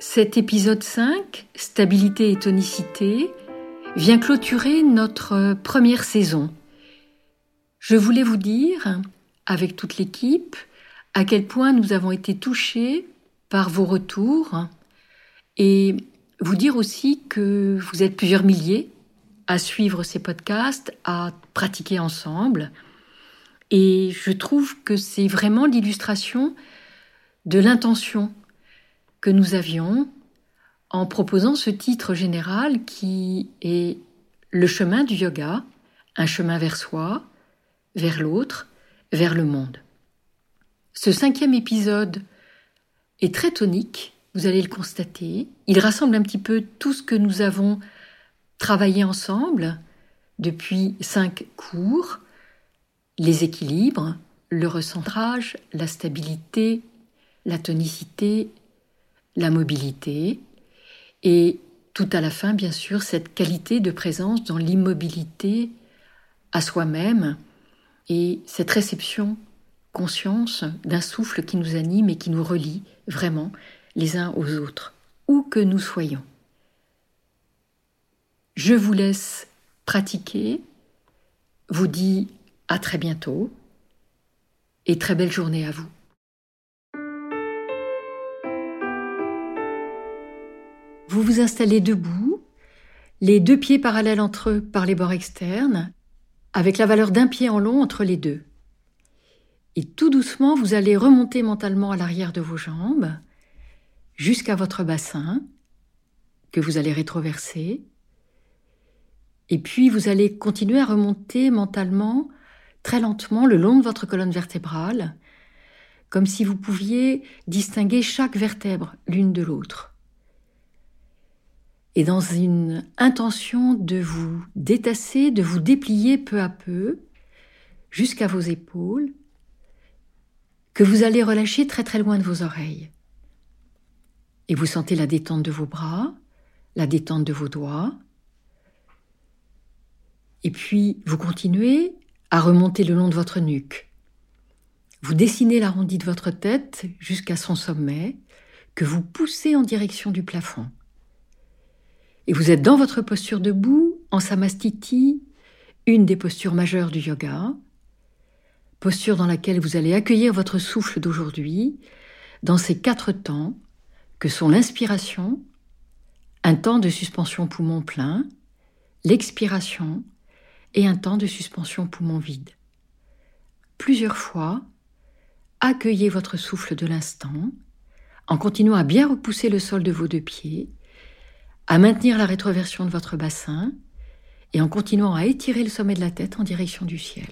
Cet épisode 5, Stabilité et tonicité, vient clôturer notre première saison. Je voulais vous dire, avec toute l'équipe, à quel point nous avons été touchés par vos retours et vous dire aussi que vous êtes plusieurs milliers à suivre ces podcasts, à pratiquer ensemble. Et je trouve que c'est vraiment l'illustration de l'intention que nous avions en proposant ce titre général qui est le chemin du yoga, un chemin vers soi, vers l'autre, vers le monde. Ce cinquième épisode est très tonique, vous allez le constater. Il rassemble un petit peu tout ce que nous avons travaillé ensemble depuis cinq cours, les équilibres, le recentrage, la stabilité, la tonicité, la mobilité et tout à la fin, bien sûr, cette qualité de présence dans l'immobilité à soi-même et cette réception, conscience d'un souffle qui nous anime et qui nous relie vraiment les uns aux autres, où que nous soyons. Je vous laisse pratiquer, vous dis à très bientôt et très belle journée à vous. Vous vous installez debout, les deux pieds parallèles entre eux par les bords externes, avec la valeur d'un pied en long entre les deux. Et tout doucement, vous allez remonter mentalement à l'arrière de vos jambes, jusqu'à votre bassin, que vous allez rétroverser. Et puis, vous allez continuer à remonter mentalement, très lentement, le long de votre colonne vertébrale, comme si vous pouviez distinguer chaque vertèbre l'une de l'autre et dans une intention de vous détasser, de vous déplier peu à peu jusqu'à vos épaules, que vous allez relâcher très très loin de vos oreilles. Et vous sentez la détente de vos bras, la détente de vos doigts. Et puis vous continuez à remonter le long de votre nuque. Vous dessinez l'arrondi de votre tête jusqu'à son sommet, que vous poussez en direction du plafond. Et vous êtes dans votre posture debout, en samastiti, une des postures majeures du yoga, posture dans laquelle vous allez accueillir votre souffle d'aujourd'hui, dans ces quatre temps que sont l'inspiration, un temps de suspension poumon plein, l'expiration et un temps de suspension poumon vide. Plusieurs fois, accueillez votre souffle de l'instant en continuant à bien repousser le sol de vos deux pieds à maintenir la rétroversion de votre bassin et en continuant à étirer le sommet de la tête en direction du ciel.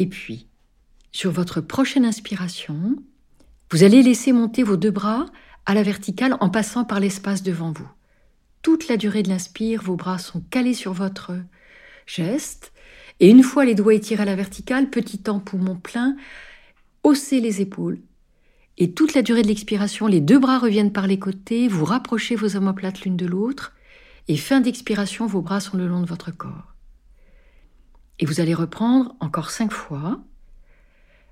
Et puis, sur votre prochaine inspiration, vous allez laisser monter vos deux bras à la verticale en passant par l'espace devant vous. Toute la durée de l'inspire, vos bras sont calés sur votre geste et une fois les doigts étirés à la verticale, petit temps poumon plein, haussez les épaules. Et toute la durée de l'expiration, les deux bras reviennent par les côtés, vous rapprochez vos omoplates l'une de l'autre, et fin d'expiration, vos bras sont le long de votre corps. Et vous allez reprendre encore cinq fois.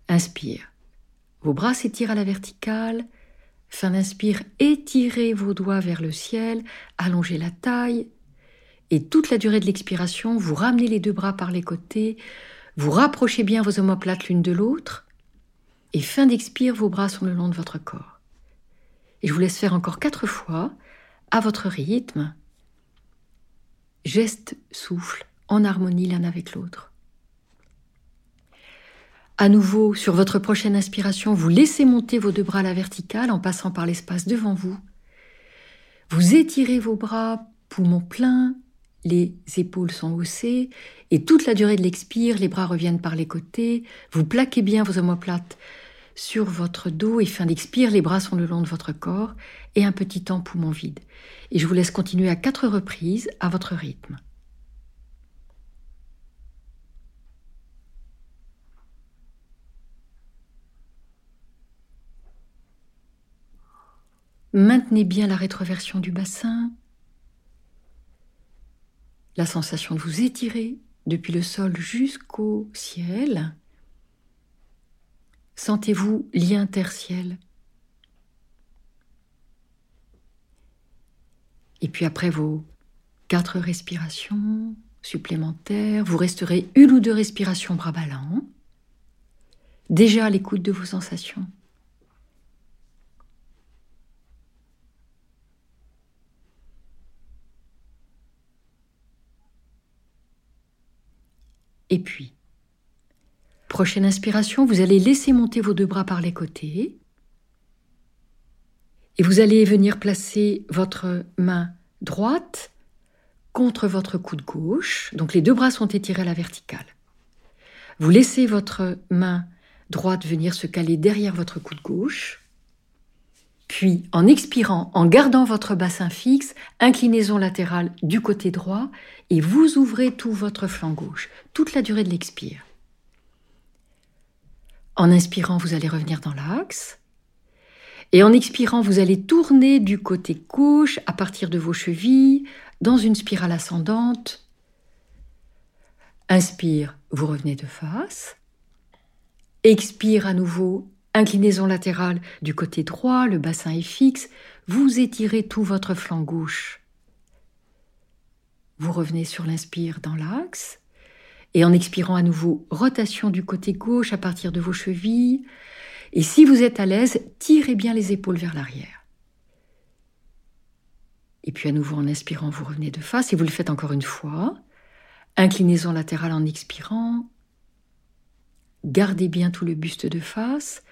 Inspire. Vos bras s'étirent à la verticale. Fin d'inspire, étirez vos doigts vers le ciel, allongez la taille, et toute la durée de l'expiration, vous ramenez les deux bras par les côtés, vous rapprochez bien vos omoplates l'une de l'autre, et fin d'expire, vos bras sont le long de votre corps. Et je vous laisse faire encore quatre fois, à votre rythme, geste, souffle, en harmonie l'un avec l'autre. À nouveau, sur votre prochaine inspiration, vous laissez monter vos deux bras à la verticale en passant par l'espace devant vous. Vous étirez vos bras, poumons pleins, les épaules sont haussées, et toute la durée de l'expire, les bras reviennent par les côtés, vous plaquez bien vos omoplates sur votre dos, et fin d'expire, les bras sont le long de votre corps, et un petit temps poumon vide. Et je vous laisse continuer à quatre reprises à votre rythme. Maintenez bien la rétroversion du bassin, la sensation de vous étirer depuis le sol jusqu'au ciel. Sentez-vous lié interciel. Et puis après vos quatre respirations supplémentaires, vous resterez une ou deux respirations bras ballants, déjà à l'écoute de vos sensations. Et puis, prochaine inspiration, vous allez laisser monter vos deux bras par les côtés. Et vous allez venir placer votre main droite contre votre coude gauche. Donc les deux bras sont étirés à la verticale. Vous laissez votre main droite venir se caler derrière votre coude gauche. Puis, en expirant, en gardant votre bassin fixe, inclinaison latérale du côté droit et vous ouvrez tout votre flanc gauche, toute la durée de l'expire. En inspirant, vous allez revenir dans l'axe. Et en expirant, vous allez tourner du côté gauche à partir de vos chevilles dans une spirale ascendante. Inspire, vous revenez de face. Expire à nouveau, inclinaison latérale du côté droit, le bassin est fixe, vous étirez tout votre flanc gauche. Vous revenez sur l'inspire dans l'axe. Et en expirant à nouveau, rotation du côté gauche à partir de vos chevilles. Et si vous êtes à l'aise, tirez bien les épaules vers l'arrière. Et puis à nouveau en inspirant, vous revenez de face et vous le faites encore une fois. Inclinaison latérale en expirant. Gardez bien tout le buste de face.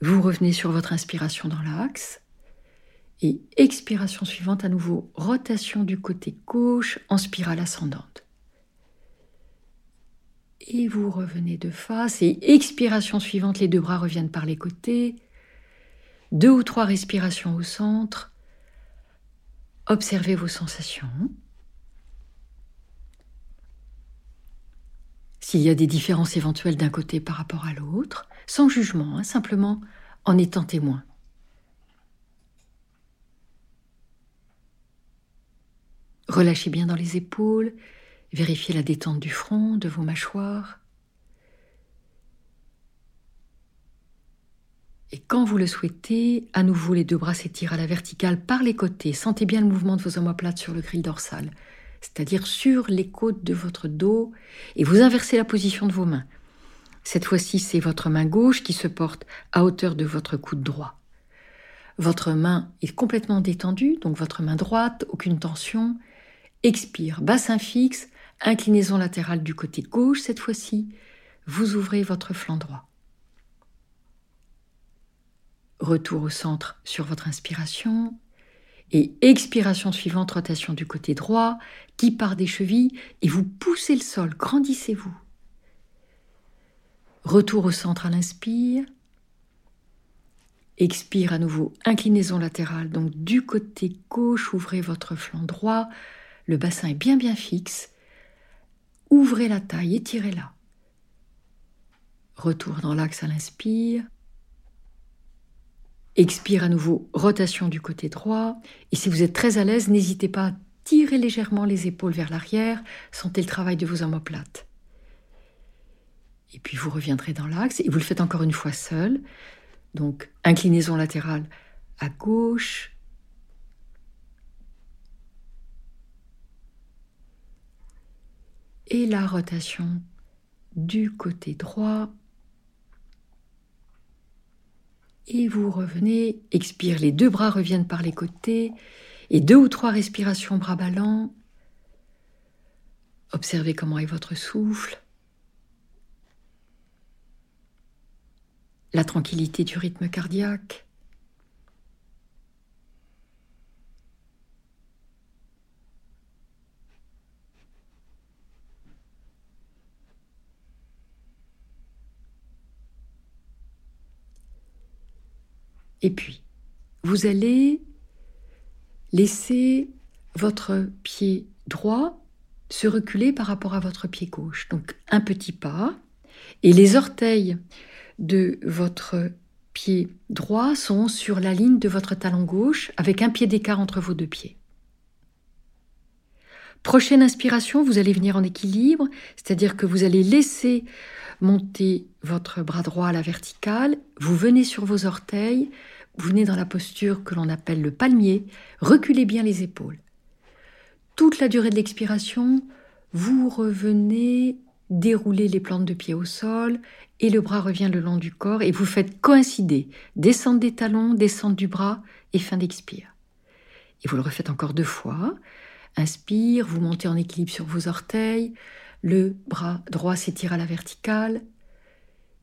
Vous revenez sur votre inspiration dans l'axe. Et expiration suivante, à nouveau, rotation du côté gauche en spirale ascendante. Et vous revenez de face. Et expiration suivante, les deux bras reviennent par les côtés. Deux ou trois respirations au centre. Observez vos sensations. S'il y a des différences éventuelles d'un côté par rapport à l'autre, sans jugement, hein, simplement en étant témoin. Relâchez bien dans les épaules, vérifiez la détente du front, de vos mâchoires. Et quand vous le souhaitez, à nouveau les deux bras s'étirent à la verticale par les côtés. Sentez bien le mouvement de vos omoplates sur le grill dorsal, c'est-à-dire sur les côtes de votre dos, et vous inversez la position de vos mains. Cette fois-ci, c'est votre main gauche qui se porte à hauteur de votre coude droit. Votre main est complètement détendue, donc votre main droite, aucune tension, Expire, bassin fixe, inclinaison latérale du côté gauche cette fois-ci. Vous ouvrez votre flanc droit. Retour au centre sur votre inspiration. Et expiration suivante, rotation du côté droit, qui part des chevilles, et vous poussez le sol, grandissez-vous. Retour au centre à l'inspire. Expire à nouveau, inclinaison latérale, donc du côté gauche, ouvrez votre flanc droit, le bassin est bien bien fixe. Ouvrez la taille, étirez-la. Retour dans l'axe à l'inspire. Expire à nouveau, rotation du côté droit. Et si vous êtes très à l'aise, n'hésitez pas à tirer légèrement les épaules vers l'arrière. Sentez le travail de vos omoplates. Et puis vous reviendrez dans l'axe et vous le faites encore une fois seul. Donc inclinaison latérale à gauche, et la rotation du côté droit. Et vous revenez, expire, les deux bras reviennent par les côtés, et deux ou trois respirations bras ballants. Observez comment est votre souffle. La tranquillité du rythme cardiaque. Et puis, vous allez laisser votre pied droit se reculer par rapport à votre pied gauche. Donc un petit pas. Et les orteils de votre pied droit sont sur la ligne de votre talon gauche avec un pied d'écart entre vos deux pieds. Prochaine inspiration, vous allez venir en équilibre, c'est-à-dire que vous allez laisser monter votre bras droit à la verticale, vous venez sur vos orteils, vous venez dans la posture que l'on appelle le palmier, reculez bien les épaules. Toute la durée de l'expiration, vous revenez dérouler les plantes de pied au sol et le bras revient le long du corps et vous faites coïncider descente des talons, descente du bras et fin d'expire. Et vous le refaites encore deux fois. Inspire, vous montez en équilibre sur vos orteils, le bras droit s'étire à la verticale,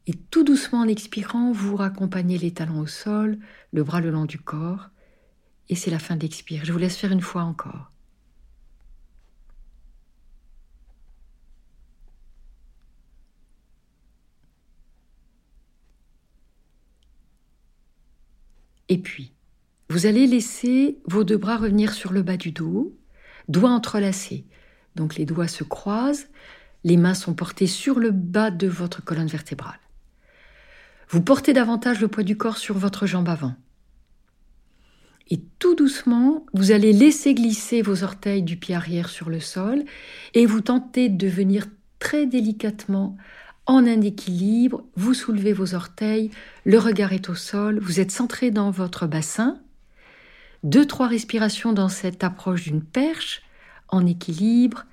et tout doucement en expirant, vous raccompagnez les talons au sol, le bras le long du corps, et c'est la fin d'expire. Je vous laisse faire une fois encore. Et puis, vous allez laisser vos deux bras revenir sur le bas du dos, doigts entrelacés. Donc les doigts se croisent, les mains sont portées sur le bas de votre colonne vertébrale. Vous portez davantage le poids du corps sur votre jambe avant. Et tout doucement, vous allez laisser glisser vos orteils du pied arrière sur le sol et vous tentez de venir très délicatement en un équilibre, vous soulevez vos orteils, le regard est au sol, vous êtes centré dans votre bassin. Deux, trois respirations dans cette approche d'une perche, en équilibre.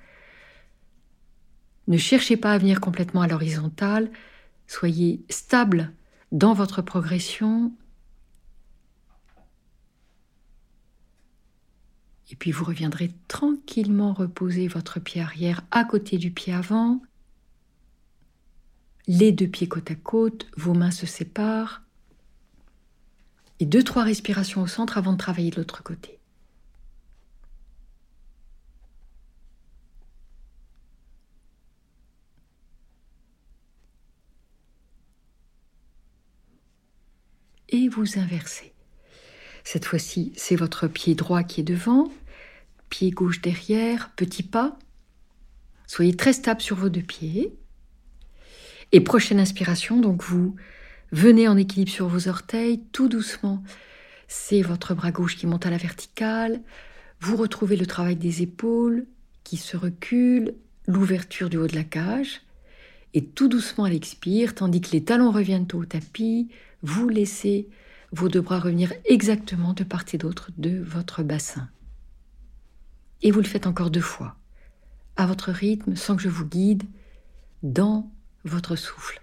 Ne cherchez pas à venir complètement à l'horizontale, soyez stable dans votre progression. Et puis vous reviendrez tranquillement reposer votre pied arrière à côté du pied avant. Les deux pieds côte à côte, vos mains se séparent. Et deux, trois respirations au centre avant de travailler de l'autre côté. et vous inversez. Cette fois-ci, c'est votre pied droit qui est devant, pied gauche derrière, petit pas. Soyez très stable sur vos deux pieds. Et prochaine inspiration, donc vous venez en équilibre sur vos orteils, tout doucement. C'est votre bras gauche qui monte à la verticale. Vous retrouvez le travail des épaules qui se reculent, l'ouverture du haut de la cage. Et tout doucement à l'expire, tandis que les talons reviennent au tapis, vous laissez vos deux bras revenir exactement de part et d'autre de votre bassin. Et vous le faites encore deux fois, à votre rythme, sans que je vous guide, dans votre souffle.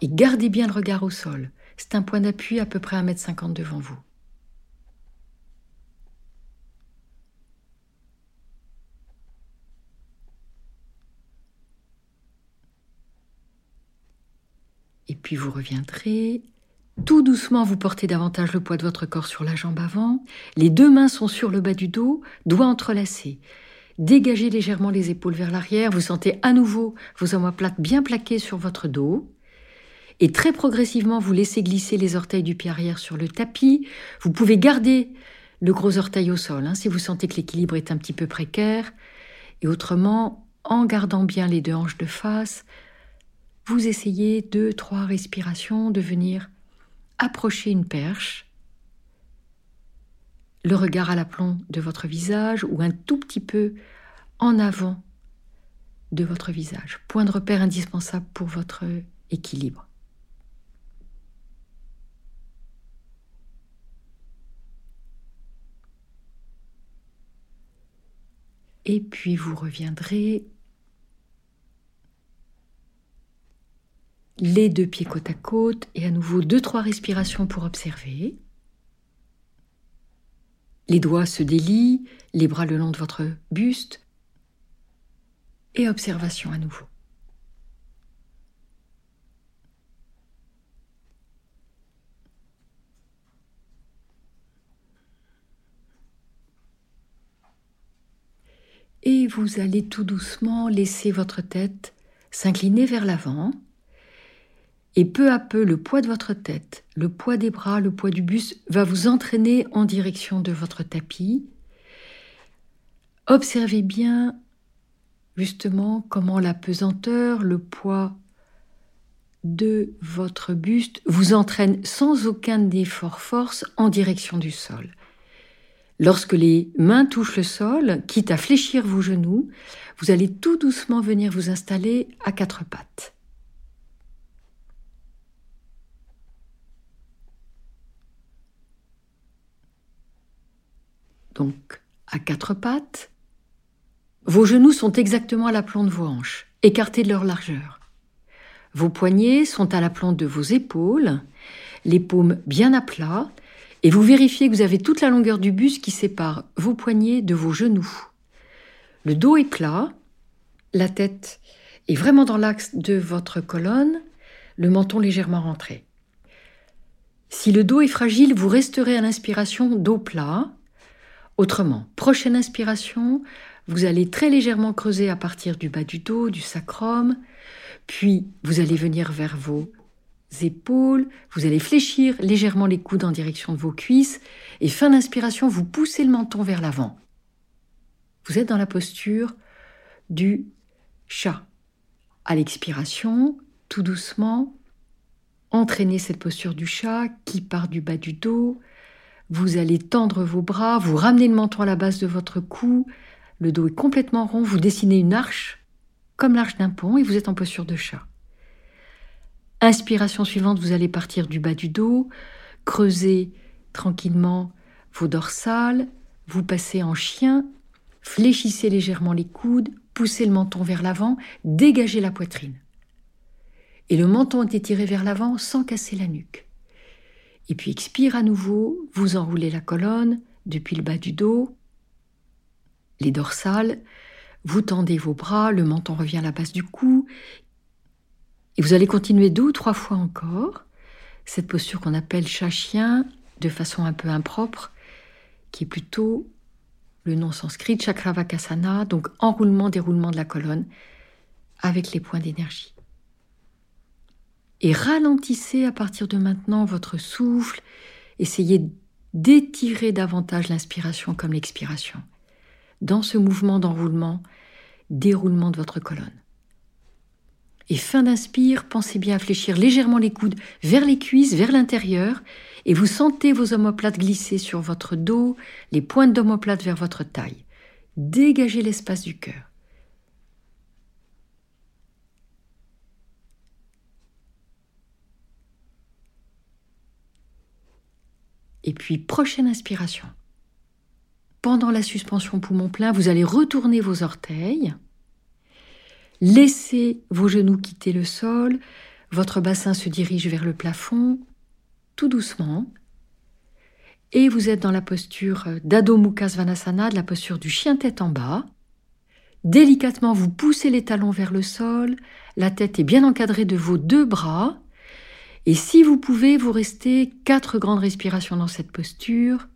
Et gardez bien le regard au sol. C'est un point d'appui à peu près 1m50 devant vous. Et puis vous reviendrez. Tout doucement, vous portez davantage le poids de votre corps sur la jambe avant. Les deux mains sont sur le bas du dos, doigts entrelacés. Dégagez légèrement les épaules vers l'arrière. Vous sentez à nouveau vos omoplates bien plaquées sur votre dos. Et très progressivement, vous laissez glisser les orteils du pied arrière sur le tapis. Vous pouvez garder le gros orteil au sol hein, si vous sentez que l'équilibre est un petit peu précaire. Et autrement, en gardant bien les deux hanches de face, vous essayez deux, trois respirations de venir approcher une perche, le regard à l'aplomb de votre visage ou un tout petit peu en avant de votre visage. Point de repère indispensable pour votre équilibre. Et puis vous reviendrez les deux pieds côte à côte et à nouveau deux trois respirations pour observer. Les doigts se délient, les bras le long de votre buste et observation à nouveau. Et vous allez tout doucement laisser votre tête s'incliner vers l'avant et peu à peu, le poids de votre tête, le poids des bras, le poids du buste va vous entraîner en direction de votre tapis. Observez bien justement comment la pesanteur, le poids de votre buste vous entraîne sans aucun effort force en direction du sol. Lorsque les mains touchent le sol, quitte à fléchir vos genoux, vous allez tout doucement venir vous installer à quatre pattes. Donc, à quatre pattes, vos genoux sont exactement à l'aplomb de vos hanches, écartés de leur largeur. Vos poignets sont à l'aplomb de vos épaules, les paumes bien à plat, et vous vérifiez que vous avez toute la longueur du buste qui sépare vos poignets de vos genoux. Le dos est plat, la tête est vraiment dans l'axe de votre colonne, le menton légèrement rentré. Si le dos est fragile, vous resterez à l'inspiration dos plat. Autrement, prochaine inspiration, vous allez très légèrement creuser à partir du bas du dos, du sacrum, puis vous allez venir vers vos épaules, vous allez fléchir légèrement les coudes en direction de vos cuisses, et fin d'inspiration, vous poussez le menton vers l'avant. Vous êtes dans la posture du chat. À l'expiration, tout doucement, entraînez cette posture du chat qui part du bas du dos. Vous allez tendre vos bras, vous ramenez le menton à la base de votre cou, le dos est complètement rond, vous dessinez une arche, comme l'arche d'un pont, et vous êtes en posture de chat. Inspiration suivante, vous allez partir du bas du dos, creuser tranquillement vos dorsales, vous passez en chien, fléchissez légèrement les coudes, poussez le menton vers l'avant, dégagez la poitrine. Et le menton est étiré vers l'avant sans casser la nuque. Et puis expire à nouveau, vous enroulez la colonne depuis le bas du dos, les dorsales, vous tendez vos bras, le menton revient à la base du cou, et vous allez continuer deux ou trois fois encore cette posture qu'on appelle chat-chien de façon un peu impropre, qui est plutôt le nom sanskrit Chakravakasana, donc enroulement-déroulement de la colonne avec les points d'énergie. Et ralentissez à partir de maintenant votre souffle, essayez d'étirer davantage l'inspiration comme l'expiration, dans ce mouvement d'enroulement, déroulement de votre colonne. Et fin d'inspire, pensez bien à fléchir légèrement les coudes vers les cuisses, vers l'intérieur, et vous sentez vos omoplates glisser sur votre dos, les pointes d'omoplate vers votre taille. Dégagez l'espace du cœur. Et puis, prochaine inspiration. Pendant la suspension poumon plein, vous allez retourner vos orteils Laissez vos genoux quitter le sol, votre bassin se dirige vers le plafond, tout doucement. Et vous êtes dans la posture d'Adho Mukha Svanasana, de la posture du chien tête en bas. Délicatement, vous poussez les talons vers le sol, la tête est bien encadrée de vos deux bras. Et si vous pouvez, vous restez quatre grandes respirations dans cette posture.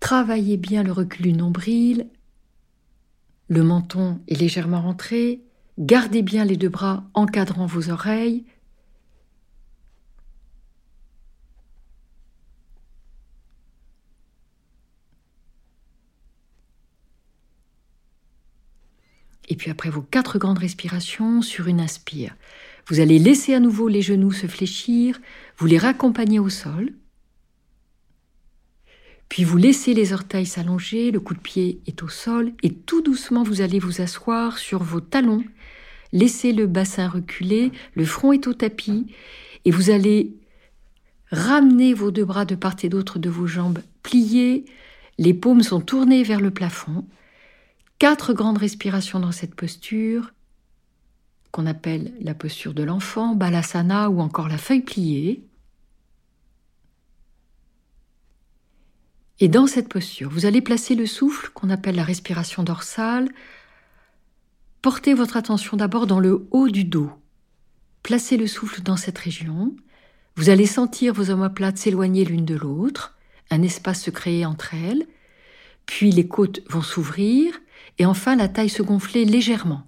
Travaillez bien le recul du nombril, le menton est légèrement rentré. Gardez bien les deux bras encadrant vos oreilles. Et puis après vos quatre grandes respirations sur une inspire, vous allez laisser à nouveau les genoux se fléchir, vous les raccompagner au sol. Puis vous laissez les orteils s'allonger, le coup de pied est au sol, et tout doucement vous allez vous asseoir sur vos talons, laissez le bassin reculer, le front est au tapis, et vous allez ramener vos deux bras de part et d'autre de vos jambes pliées, les paumes sont tournées vers le plafond. Quatre grandes respirations dans cette posture, qu'on appelle la posture de l'enfant, balasana ou encore la feuille pliée. Et dans cette posture, vous allez placer le souffle qu'on appelle la respiration dorsale. Portez votre attention d'abord dans le haut du dos. Placez le souffle dans cette région. Vous allez sentir vos omoplates s'éloigner l'une de l'autre, un espace se créer entre elles, puis les côtes vont s'ouvrir et enfin la taille se gonfler légèrement.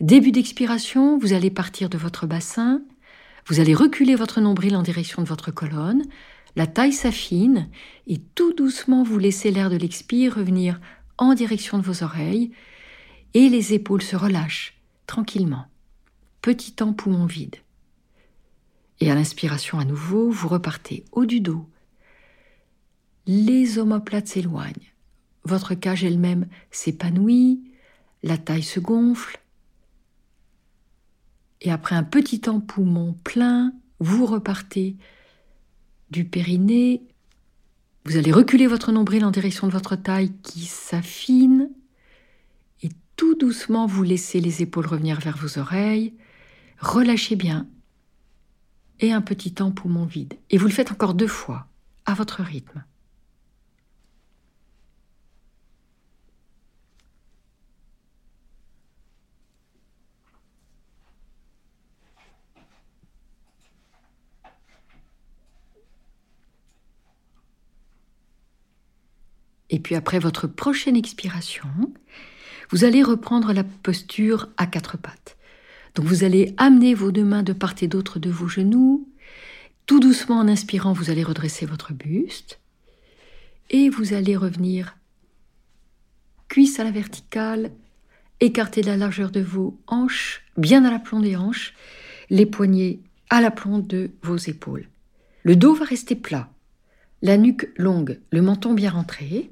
Début d'expiration, vous allez partir de votre bassin, vous allez reculer votre nombril en direction de votre colonne, la taille s'affine et tout doucement vous laissez l'air de l'expire revenir en direction de vos oreilles et les épaules se relâchent tranquillement. petit temps poumon vide. Et à l'inspiration à nouveau, vous repartez haut du dos. Les omoplates s'éloignent. Votre cage elle-même s'épanouit, la taille se gonfle. Et après un petit temps poumon plein, vous repartez du périnée. Vous allez reculer votre nombril en direction de votre taille qui s'affine. Et tout doucement, vous laissez les épaules revenir vers vos oreilles. Relâchez bien. Et un petit temps poumon vide. Et vous le faites encore deux fois, à votre rythme. Et puis après votre prochaine expiration, vous allez reprendre la posture à quatre pattes. Donc vous allez amener vos deux mains de part et d'autre de vos genoux. Tout doucement en inspirant, vous allez redresser votre buste. Et vous allez revenir cuisse à la verticale, écarter la largeur de vos hanches, bien à l'aplomb des hanches, les poignets à l'aplomb de vos épaules. Le dos va rester plat, la nuque longue, le menton bien rentré.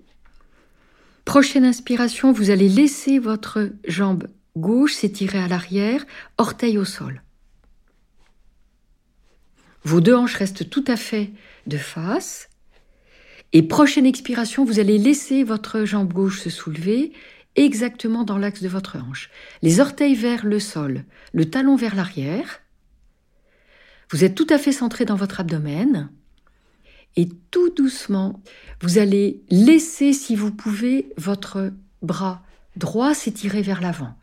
Prochaine inspiration, vous allez laisser votre jambe gauche s'étirer à l'arrière, orteil au sol. Vos deux hanches restent tout à fait de face. Et prochaine expiration, vous allez laisser votre jambe gauche se soulever exactement dans l'axe de votre hanche. Les orteils vers le sol, le talon vers l'arrière. Vous êtes tout à fait centré dans votre abdomen. Et tout doucement, vous allez laisser, si vous pouvez, votre bras droit s'étirer vers l'avant.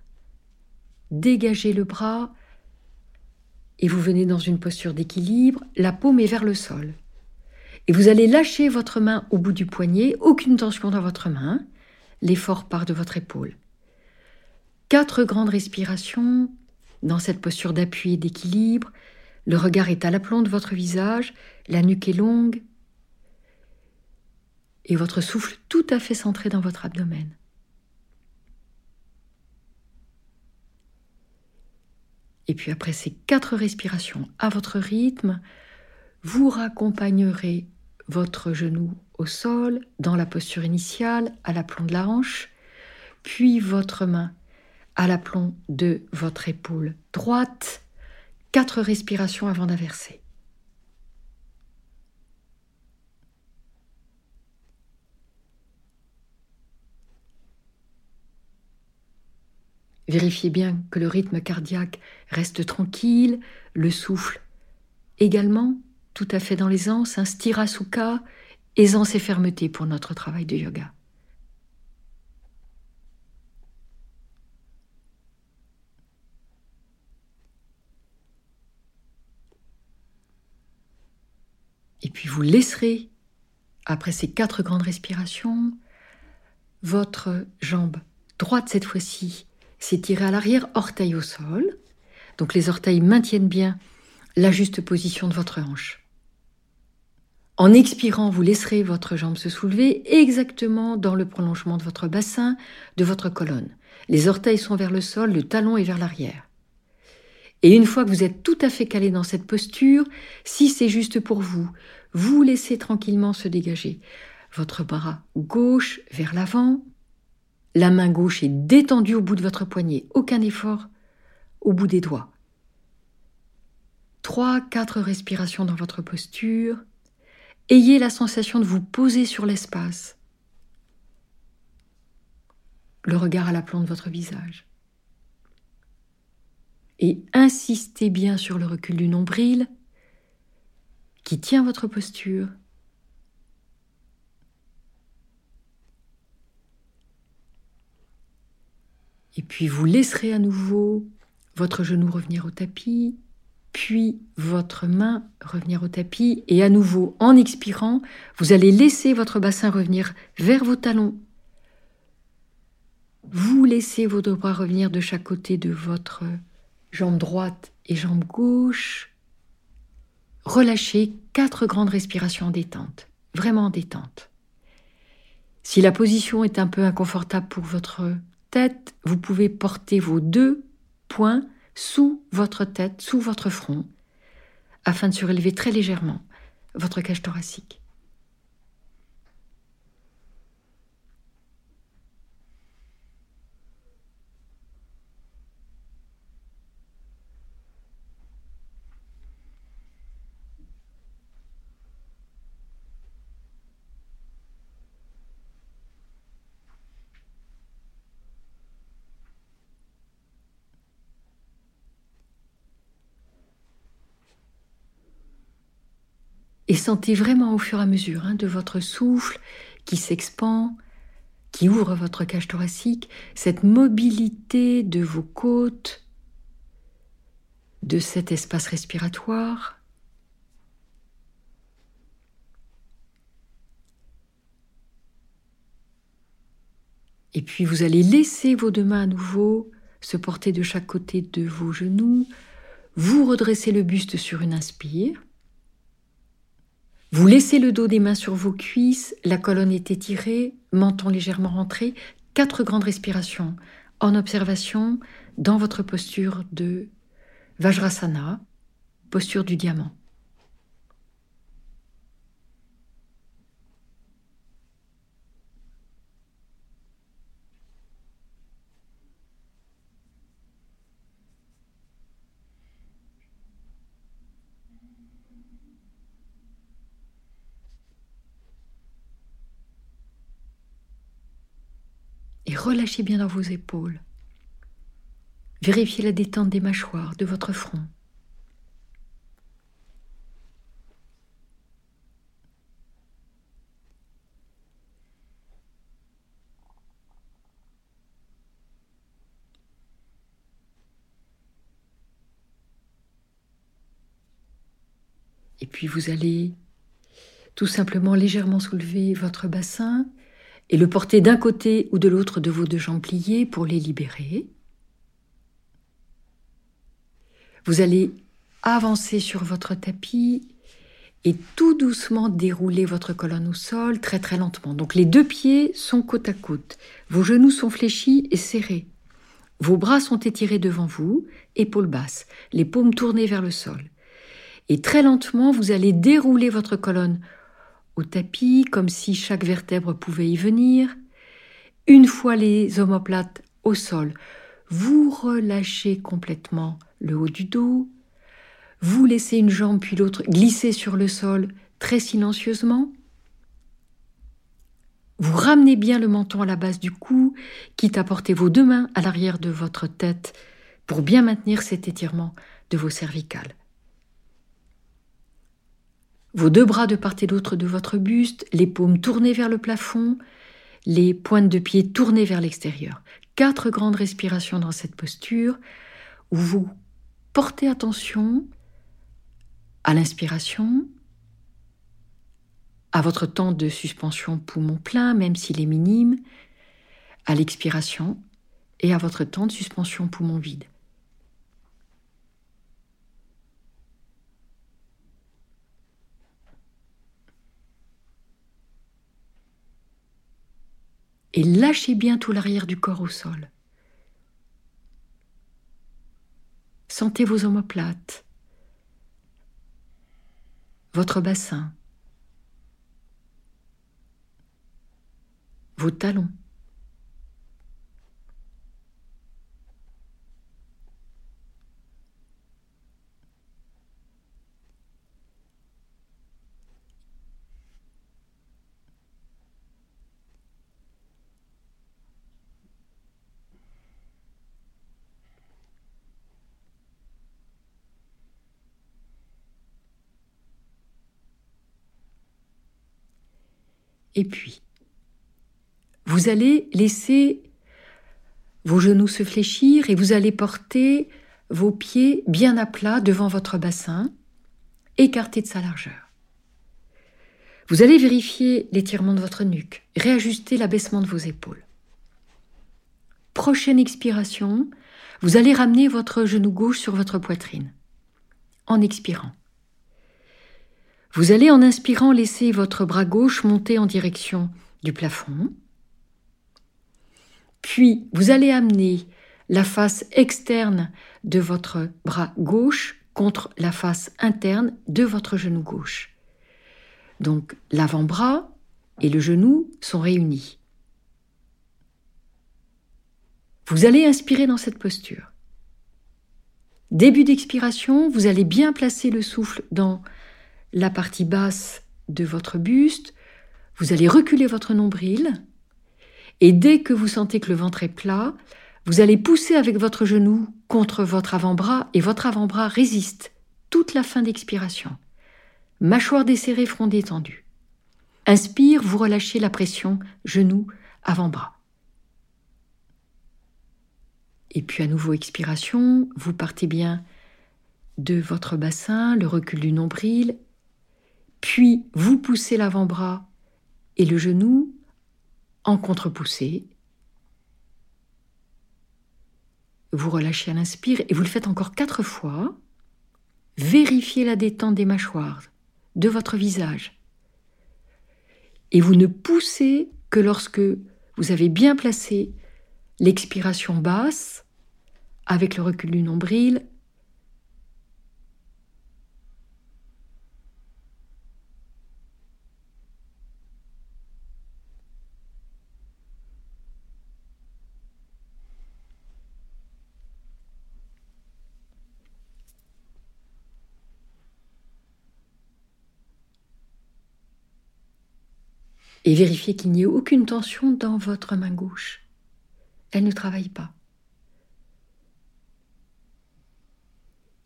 Dégagez le bras et vous venez dans une posture d'équilibre, la paume est vers le sol. Et vous allez lâcher votre main au bout du poignet, aucune tension dans votre main, l'effort part de votre épaule. Quatre grandes respirations dans cette posture d'appui et d'équilibre. Le regard est à l'aplomb de votre visage, la nuque est longue, et votre souffle tout à fait centré dans votre abdomen. Et puis après ces quatre respirations à votre rythme, vous raccompagnerez votre genou au sol dans la posture initiale à l'aplomb de la hanche, puis votre main à l'aplomb de votre épaule droite. Quatre respirations avant d'inverser. Vérifiez bien que le rythme cardiaque reste tranquille, le souffle également tout à fait dans l'aisance, un stirasuka, aisance et fermeté pour notre travail de yoga. Et puis vous laisserez, après ces quatre grandes respirations, votre jambe droite cette fois-ci s'étirer à l'arrière, orteil au sol. Donc les orteils maintiennent bien la juste position de votre hanche. En expirant, vous laisserez votre jambe se soulever exactement dans le prolongement de votre bassin, de votre colonne. Les orteils sont vers le sol, le talon est vers l'arrière. Et une fois que vous êtes tout à fait calé dans cette posture, si c'est juste pour vous, vous laissez tranquillement se dégager votre bras gauche vers l'avant, la main gauche est détendue au bout de votre poignet, aucun effort au bout des doigts. Trois, quatre respirations dans votre posture. Ayez la sensation de vous poser sur l'espace. Le regard à l'aplomb de votre visage. Et insistez bien sur le recul du nombril qui tient votre posture Et puis vous laisserez à nouveau votre genou revenir au tapis, puis votre main revenir au tapis, et à nouveau, en expirant, vous allez laisser votre bassin revenir vers vos talons. Vous laissez vos deux bras revenir de chaque côté de votre jambe droite et jambe gauche. Relâchez quatre grandes respirations en détente, vraiment en détente. Si la position est un peu inconfortable pour votre vous pouvez porter vos deux poings sous votre tête, sous votre front, afin de surélever très légèrement votre cage thoracique. Et sentez vraiment au fur et à mesure hein, de votre souffle qui s'expand, qui ouvre votre cage thoracique, cette mobilité de vos côtes, de cet espace respiratoire. Et puis vous allez laisser vos deux mains à nouveau se porter de chaque côté de vos genoux. Vous redressez le buste sur une inspire. Vous laissez le dos des mains sur vos cuisses, la colonne est étirée, menton légèrement rentré, quatre grandes respirations en observation dans votre posture de Vajrasana, posture du diamant. et relâchez bien dans vos épaules. Vérifiez la détente des mâchoires, de votre front. Et puis vous allez tout simplement légèrement soulever votre bassin et le porter d'un côté ou de l'autre de vos deux jambes pliées pour les libérer. Vous allez avancer sur votre tapis et tout doucement dérouler votre colonne au sol très très lentement. Donc les deux pieds sont côte à côte, vos genoux sont fléchis et serrés. Vos bras sont étirés devant vous, épaules basses, les paumes tournées vers le sol. Et très lentement, vous allez dérouler votre colonne au tapis, comme si chaque vertèbre pouvait y venir. Une fois les omoplates au sol, vous relâchez complètement le haut du dos. Vous laissez une jambe puis l'autre glisser sur le sol très silencieusement. Vous ramenez bien le menton à la base du cou, quitte à porter vos deux mains à l'arrière de votre tête pour bien maintenir cet étirement de vos cervicales vos deux bras de part et d'autre de votre buste, les paumes tournées vers le plafond, les pointes de pied tournées vers l'extérieur. Quatre grandes respirations dans cette posture où vous portez attention à l'inspiration, à votre temps de suspension poumon plein, même s'il est minime, à l'expiration et à votre temps de suspension poumon vide. Et lâchez bien tout l'arrière du corps au sol. Sentez vos omoplates, votre bassin, vos talons. Et puis, vous allez laisser vos genoux se fléchir et vous allez porter vos pieds bien à plat devant votre bassin, écartés de sa largeur. Vous allez vérifier l'étirement de votre nuque, réajuster l'abaissement de vos épaules. Prochaine expiration, vous allez ramener votre genou gauche sur votre poitrine en expirant. Vous allez en inspirant laisser votre bras gauche monter en direction du plafond. Puis vous allez amener la face externe de votre bras gauche contre la face interne de votre genou gauche. Donc l'avant-bras et le genou sont réunis. Vous allez inspirer dans cette posture. Début d'expiration, vous allez bien placer le souffle dans la partie basse de votre buste, vous allez reculer votre nombril, et dès que vous sentez que le ventre est plat, vous allez pousser avec votre genou contre votre avant-bras et votre avant-bras résiste toute la fin d'expiration. Mâchoire desserrée, front détendu. Inspire, vous relâchez la pression, genou, avant-bras. Et puis à nouveau expiration, vous partez bien de votre bassin, le recul du nombril, puis vous poussez l'avant-bras et le genou en contre-poussée. Vous relâchez à l'inspire et vous le faites encore quatre fois. Vérifiez la détente des mâchoires, de votre visage. Et vous ne poussez que lorsque vous avez bien placé l'expiration basse avec le recul du nombril et vérifiez qu'il n'y ait aucune tension dans votre main gauche. Elle ne travaille pas.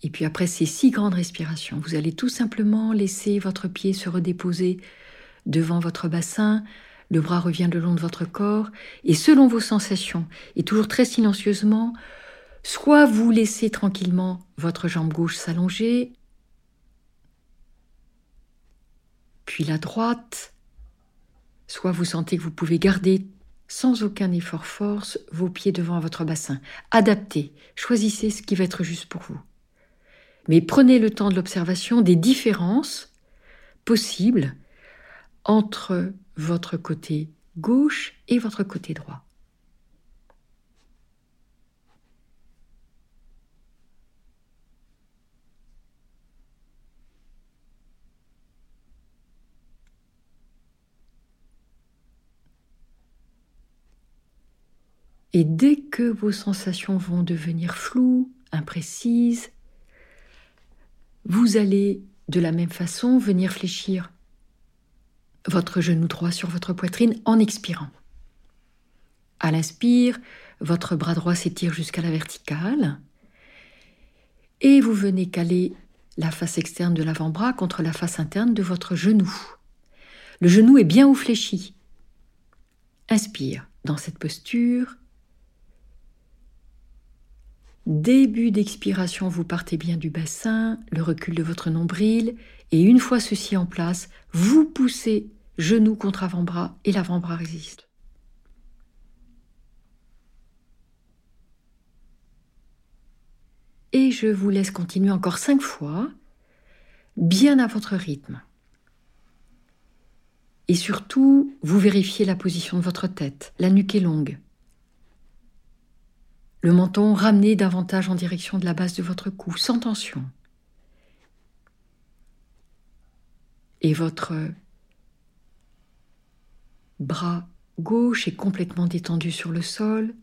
Et puis après ces six grandes respirations, vous allez tout simplement laisser votre pied se redéposer devant votre bassin, le bras revient le long de votre corps, et selon vos sensations, et toujours très silencieusement, soit vous laissez tranquillement votre jambe gauche s'allonger, puis la droite, soit vous sentez que vous pouvez garder sans aucun effort force vos pieds devant votre bassin. Adaptez, choisissez ce qui va être juste pour vous. Mais prenez le temps de l'observation des différences possibles entre votre côté gauche et votre côté droit. Et dès que vos sensations vont devenir floues, imprécises, vous allez de la même façon venir fléchir votre genou droit sur votre poitrine en expirant. À l'inspire, votre bras droit s'étire jusqu'à la verticale et vous venez caler la face externe de l'avant-bras contre la face interne de votre genou. Le genou est bien haut fléchi. Inspire dans cette posture Début d'expiration, vous partez bien du bassin, le recul de votre nombril, et une fois ceci en place, vous poussez genou contre avant-bras et l'avant-bras résiste. Et je vous laisse continuer encore cinq fois, bien à votre rythme. Et surtout, vous vérifiez la position de votre tête. La nuque est longue le menton ramené davantage en direction de la base de votre cou, sans tension. Et votre bras gauche est complètement détendu sur le sol,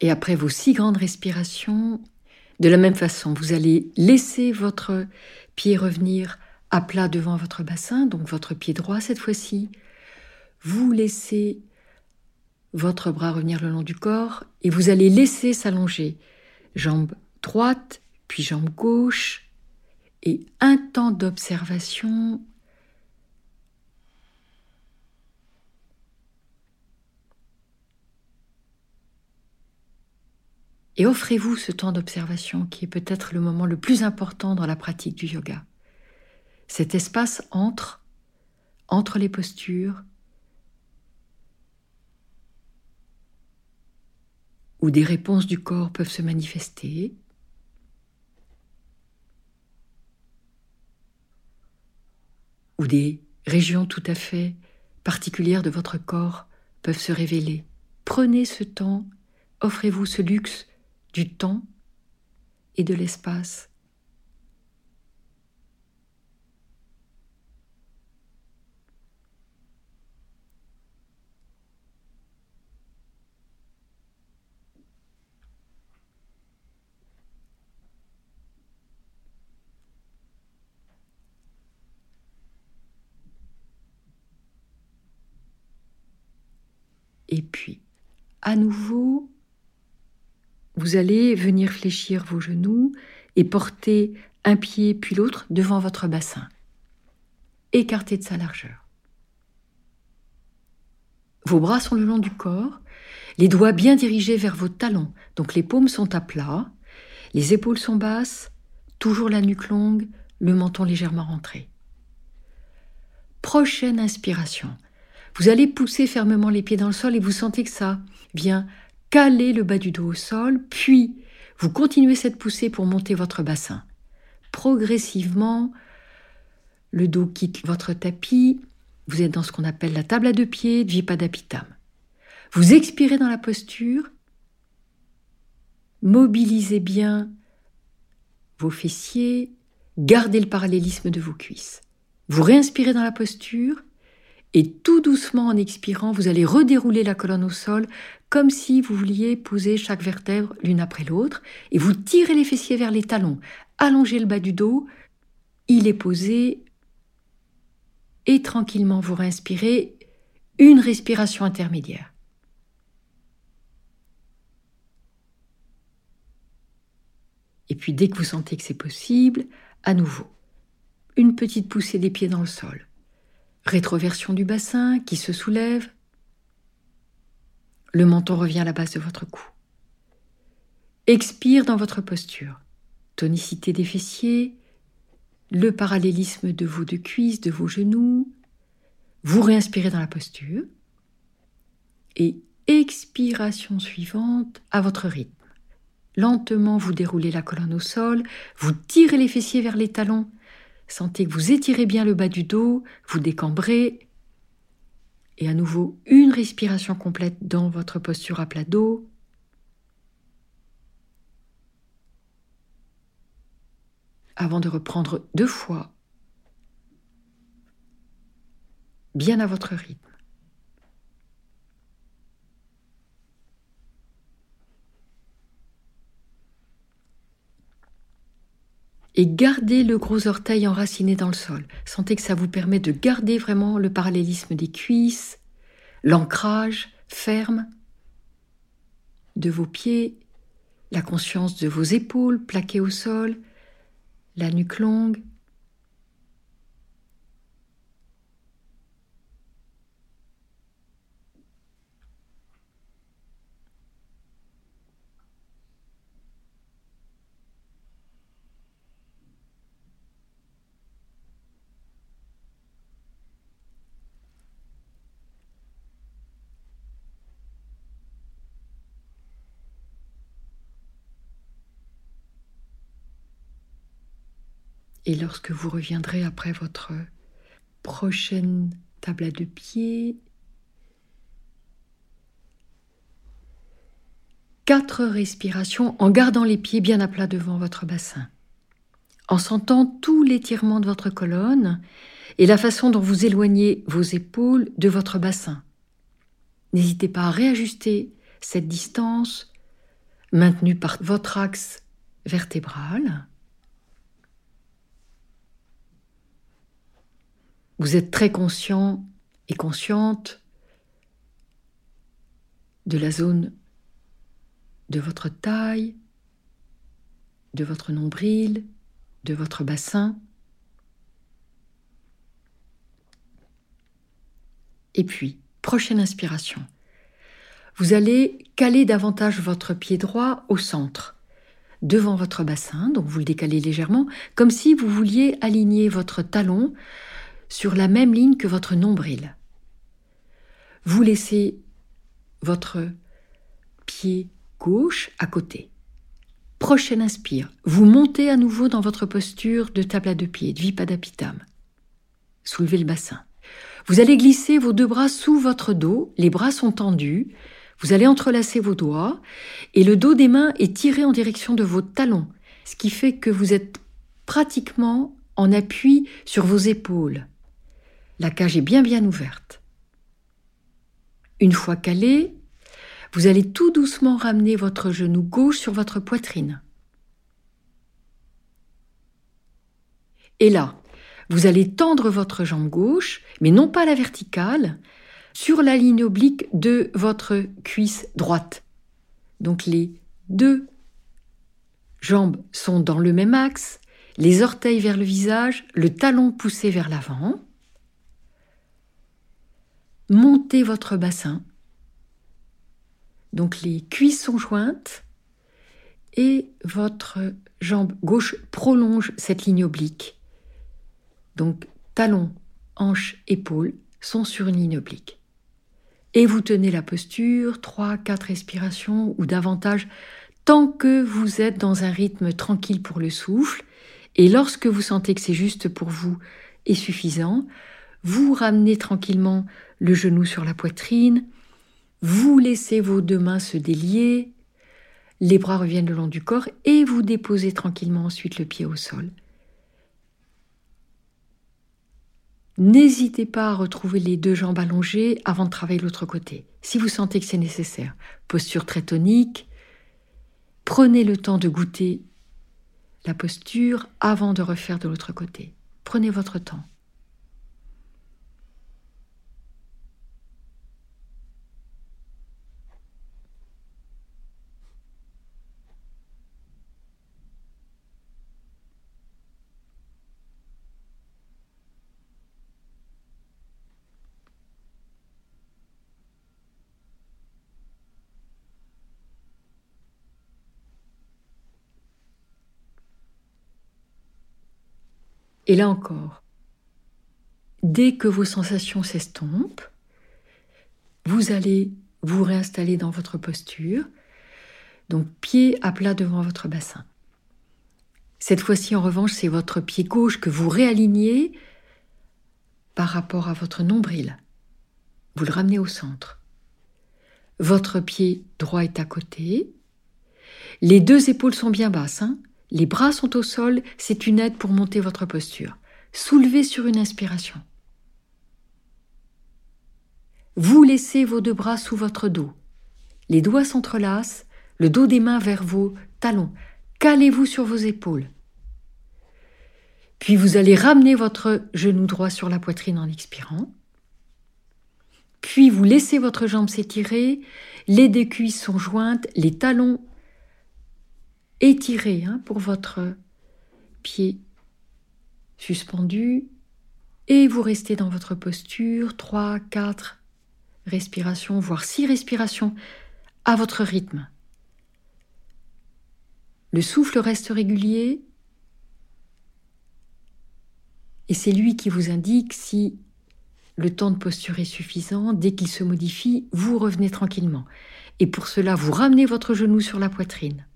Et après vos six grandes respirations, de la même façon, vous allez laisser votre pied revenir à plat devant votre bassin, donc votre pied droit cette fois-ci. Vous laissez votre bras revenir le long du corps et vous allez laisser s'allonger jambe droite, puis jambe gauche, et un temps d'observation Et offrez-vous ce temps d'observation qui est peut-être le moment le plus important dans la pratique du yoga. Cet espace entre, entre les postures, où des réponses du corps peuvent se manifester, où des régions tout à fait particulières de votre corps peuvent se révéler. Prenez ce temps, offrez-vous ce luxe du temps et de l'espace. Et puis, à nouveau, vous allez venir fléchir vos genoux et porter un pied puis l'autre devant votre bassin, écarté de sa largeur. Vos bras sont le long du corps, les doigts bien dirigés vers vos talons, donc les paumes sont à plat, les épaules sont basses, toujours la nuque longue, le menton légèrement rentré. Prochaine inspiration. Vous allez pousser fermement les pieds dans le sol et vous sentez que ça vient caler le bas du dos au sol, puis vous continuez cette poussée pour monter votre bassin. Progressivement, le dos quitte votre tapis, vous êtes dans ce qu'on appelle la table à deux pieds, Dvipadapitam. Vous expirez dans la posture, mobilisez bien vos fessiers, gardez le parallélisme de vos cuisses. Vous réinspirez dans la posture, et tout doucement en expirant, vous allez redérouler la colonne au sol comme si vous vouliez poser chaque vertèbre l'une après l'autre et vous tirez les fessiers vers les talons, allongez le bas du dos, il est posé. Et tranquillement vous réinspirez une respiration intermédiaire. Et puis dès que vous sentez que c'est possible, à nouveau, une petite poussée des pieds dans le sol rétroversion du bassin qui se soulève. Le menton revient à la base de votre cou. Expire dans votre posture. Tonicité des fessiers, le parallélisme de vos deux cuisses, de vos genoux. Vous réinspirez dans la posture. Et expiration suivante à votre rythme. Lentement, vous déroulez la colonne au sol, vous tirez les fessiers vers les talons, Sentez que vous étirez bien le bas du dos, vous décambrez. Et à nouveau, une respiration complète dans votre posture à plat dos. Avant de reprendre deux fois, bien à votre rythme. Et gardez le gros orteil enraciné dans le sol. Sentez que ça vous permet de garder vraiment le parallélisme des cuisses, l'ancrage ferme de vos pieds, la conscience de vos épaules plaquées au sol, la nuque longue, Et lorsque vous reviendrez après votre prochaine table à deux pieds, quatre respirations en gardant les pieds bien à plat devant votre bassin, en sentant tout l'étirement de votre colonne et la façon dont vous éloignez vos épaules de votre bassin. N'hésitez pas à réajuster cette distance maintenue par votre axe vertébral. Vous êtes très conscient et consciente de la zone de votre taille, de votre nombril, de votre bassin. Et puis, prochaine inspiration. vous allez caler davantage votre pied droit au centre, devant votre bassin, donc vous le décalez légèrement, comme si vous vouliez aligner votre talon sur la même ligne que votre nombril. Vous laissez votre pied gauche à côté. Prochaine inspire, vous montez à nouveau dans votre posture de table à deux pieds, de Vipadapitam. Soulevez le bassin. Vous allez glisser vos deux bras sous votre dos, les bras sont tendus, vous allez entrelacer vos doigts et le dos des mains est tiré en direction de vos talons, ce qui fait que vous êtes pratiquement en appui sur vos épaules. La cage est bien bien ouverte. Une fois calé, vous allez tout doucement ramener votre genou gauche sur votre poitrine. Et là, vous allez tendre votre jambe gauche, mais non pas la verticale, sur la ligne oblique de votre cuisse droite. Donc les deux jambes sont dans le même axe, les orteils vers le visage, le talon poussé vers l'avant. Montez votre bassin. Donc les cuisses sont jointes et votre jambe gauche prolonge cette ligne oblique. Donc talon, hanche, épaule sont sur une ligne oblique et vous tenez la posture, 3-4 respirations ou davantage, tant que vous êtes dans un rythme tranquille pour le souffle, et lorsque vous sentez que c'est juste pour vous et suffisant, vous ramenez tranquillement le genou sur la poitrine, vous laissez vos deux mains se délier, les bras reviennent le long du corps et vous déposez tranquillement ensuite le pied au sol. N'hésitez pas à retrouver les deux jambes allongées avant de travailler l'autre côté, si vous sentez que c'est nécessaire. Posture très tonique. Prenez le temps de goûter la posture avant de refaire de l'autre côté. Prenez votre temps. Et là encore, dès que vos sensations s'estompent, vous allez vous réinstaller dans votre posture, donc pied à plat devant votre bassin. Cette fois-ci, en revanche, c'est votre pied gauche que vous réalignez par rapport à votre nombril. Vous le ramenez au centre. Votre pied droit est à côté. Les deux épaules sont bien basses. Hein les bras sont au sol, c'est une aide pour monter votre posture. Soulevez sur une inspiration. Vous laissez vos deux bras sous votre dos. Les doigts s'entrelacent, le dos des mains vers vos talons. Calez-vous sur vos épaules. Puis vous allez ramener votre genou droit sur la poitrine en expirant. Puis vous laissez votre jambe s'étirer, les deux cuisses sont jointes, les talons étirez hein, pour votre pied suspendu et vous restez dans votre posture 3, 4 respirations, voire 6 respirations à votre rythme. Le souffle reste régulier et c'est lui qui vous indique si le temps de posture est suffisant. Dès qu'il se modifie, vous revenez tranquillement. Et pour cela, vous ramenez votre genou sur la poitrine.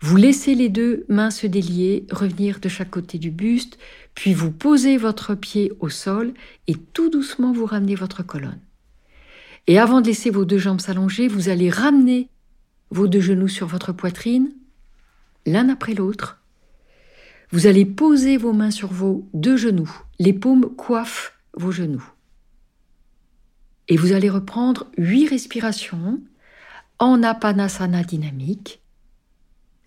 Vous laissez les deux mains se délier, revenir de chaque côté du buste, puis vous posez votre pied au sol et tout doucement vous ramenez votre colonne. Et avant de laisser vos deux jambes s'allonger, vous allez ramener vos deux genoux sur votre poitrine, l'un après l'autre. Vous allez poser vos mains sur vos deux genoux. Les paumes coiffent vos genoux. Et vous allez reprendre huit respirations en apanasana dynamique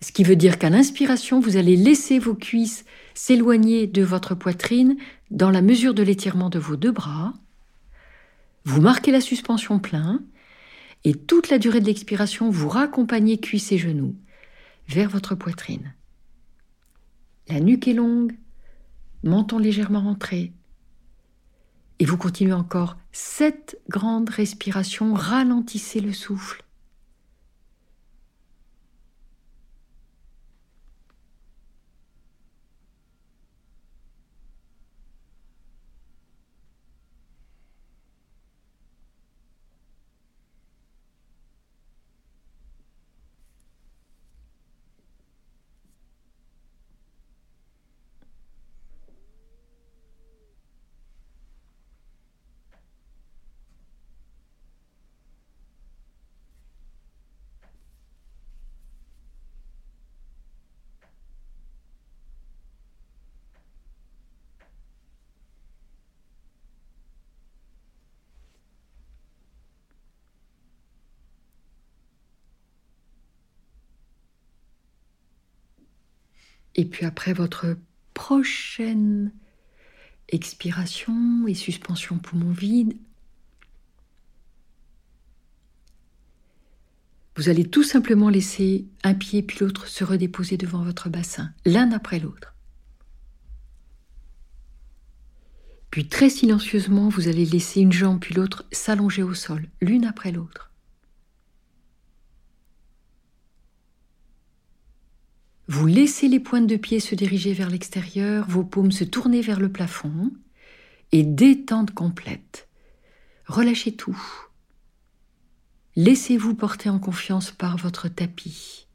ce qui veut dire qu'à l'inspiration, vous allez laisser vos cuisses s'éloigner de votre poitrine dans la mesure de l'étirement de vos deux bras. Vous marquez la suspension plein et toute la durée de l'expiration, vous raccompagnez cuisses et genoux vers votre poitrine. La nuque est longue, menton légèrement rentré. Et vous continuez encore sept grandes respirations, ralentissez le souffle. Et puis après votre prochaine expiration et suspension poumon vide, vous allez tout simplement laisser un pied puis l'autre se redéposer devant votre bassin, l'un après l'autre. Puis très silencieusement, vous allez laisser une jambe puis l'autre s'allonger au sol, l'une après l'autre. Vous laissez les pointes de pied se diriger vers l'extérieur, vos paumes se tourner vers le plafond et détente complète. Relâchez tout. Laissez-vous porter en confiance par votre tapis,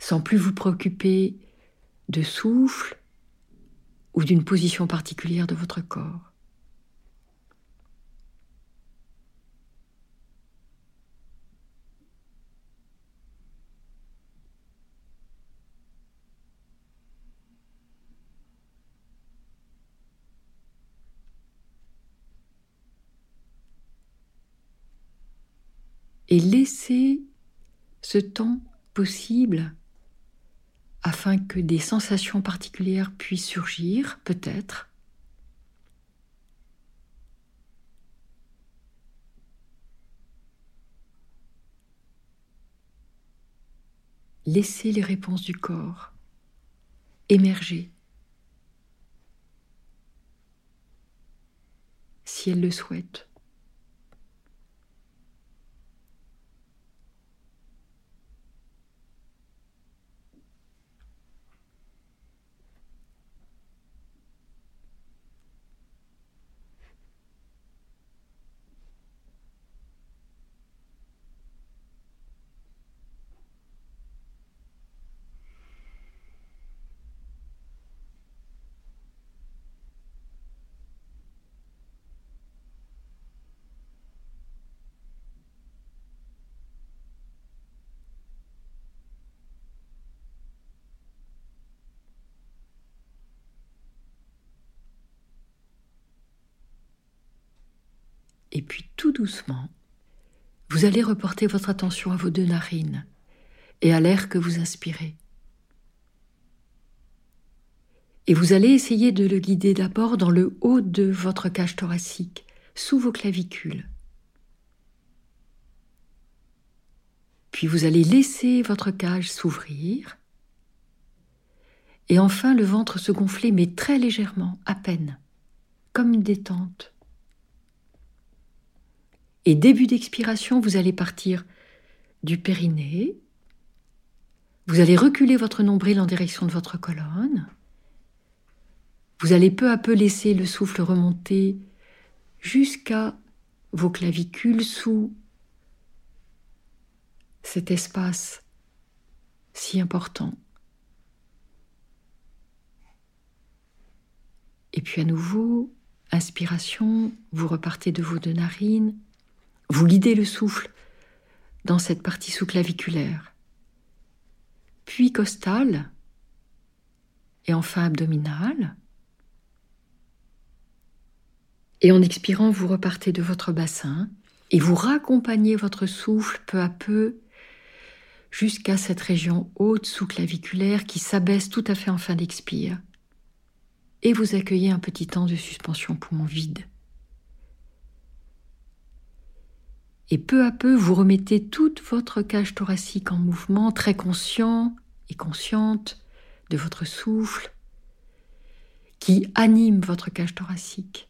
sans plus vous préoccuper de souffle ou d'une position particulière de votre corps. Et laisser ce temps possible afin que des sensations particulières puissent surgir, peut-être. Laissez les réponses du corps émerger si elles le souhaitent. Et puis tout doucement, vous allez reporter votre attention à vos deux narines et à l'air que vous inspirez. Et vous allez essayer de le guider d'abord dans le haut de votre cage thoracique, sous vos clavicules. Puis vous allez laisser votre cage s'ouvrir. Et enfin le ventre se gonfler, mais très légèrement, à peine, comme détente. Et début d'expiration, vous allez partir du périnée. Vous allez reculer votre nombril en direction de votre colonne. Vous allez peu à peu laisser le souffle remonter jusqu'à vos clavicules sous cet espace si important. Et puis à nouveau, inspiration, vous repartez de vos deux narines, vous guidez le souffle dans cette partie sous-claviculaire, puis costale, et enfin abdominale. Et en expirant, vous repartez de votre bassin et vous raccompagnez votre souffle peu à peu jusqu'à cette région haute sous-claviculaire qui s'abaisse tout à fait en fin d'expire. Et vous accueillez un petit temps de suspension poumon vide. Et peu à peu, vous remettez toute votre cage thoracique en mouvement, très conscient et consciente de votre souffle, qui anime votre cage thoracique.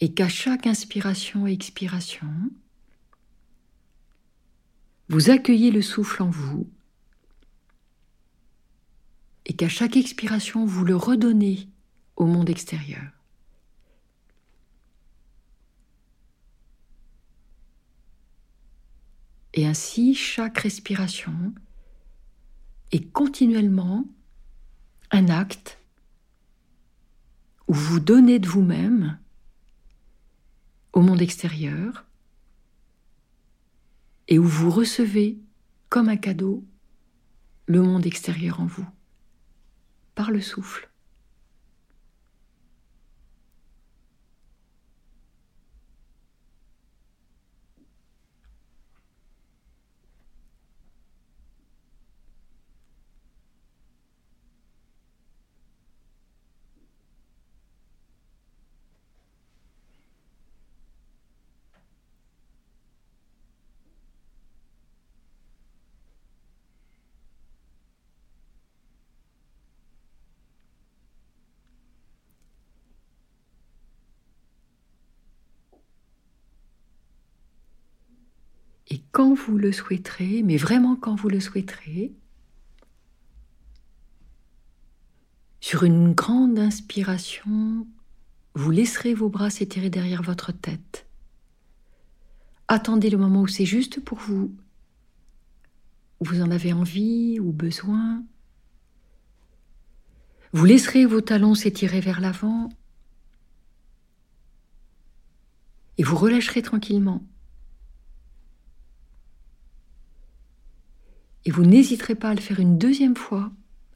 Et qu'à chaque inspiration et expiration, vous accueillez le souffle en vous et qu'à chaque expiration, vous le redonnez au monde extérieur. Et ainsi, chaque respiration est continuellement un acte où vous donnez de vous-même au monde extérieur et où vous recevez comme un cadeau le monde extérieur en vous, par le souffle. Et vous le souhaiterez, mais vraiment quand vous le souhaiterez, sur une grande inspiration, vous laisserez vos bras s'étirer derrière votre tête. Attendez le moment où c'est juste pour vous. Vous en avez envie ou besoin. Vous laisserez vos talons s'étirer vers l'avant et vous relâcherez tranquillement. Et vous n'hésiterez pas à le faire une deuxième fois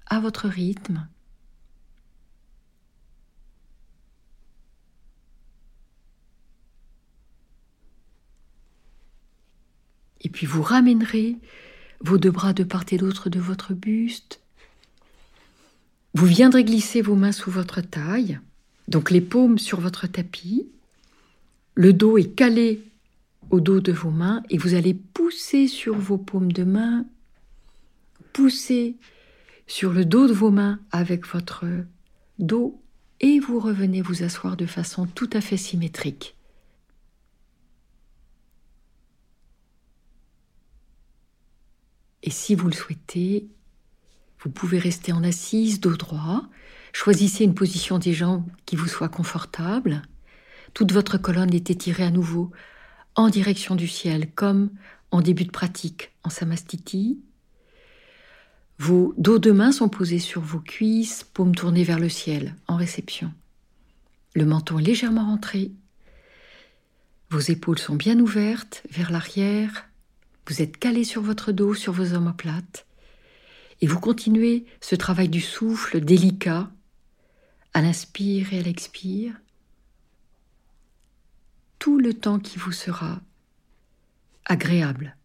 à votre rythme. Et puis vous ramènerez vos deux bras de part et d'autre de votre buste. Vous viendrez glisser vos mains sous votre taille, donc les paumes sur votre tapis. Le dos est calé au dos de vos mains et vous allez pousser sur vos paumes de main poussez sur le dos de vos mains avec votre dos et vous revenez vous asseoir de façon tout à fait symétrique. Et si vous le souhaitez, vous pouvez rester en assise, dos droit. Choisissez une position des jambes qui vous soit confortable. Toute votre colonne est étirée à nouveau en direction du ciel, comme en début de pratique en samastiti. Vos dos de main sont posés sur vos cuisses, paumes tournées vers le ciel, en réception. Le menton est légèrement rentré. Vos épaules sont bien ouvertes vers l'arrière. Vous êtes calé sur votre dos, sur vos omoplates. Et vous continuez ce travail du souffle délicat à l'inspire et à l'expire, tout le temps qui vous sera agréable.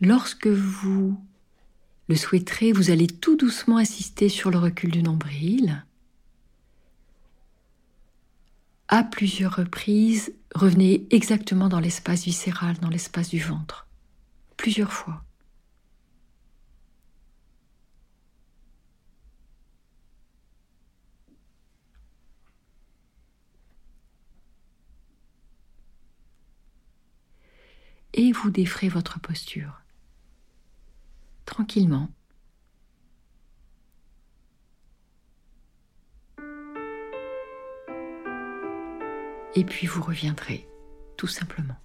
Lorsque vous le souhaiterez, vous allez tout doucement assister sur le recul du nombril. À plusieurs reprises, revenez exactement dans l'espace viscéral, dans l'espace du ventre. Plusieurs fois. et vous défrez votre posture. Tranquillement. Et puis vous reviendrez, tout simplement.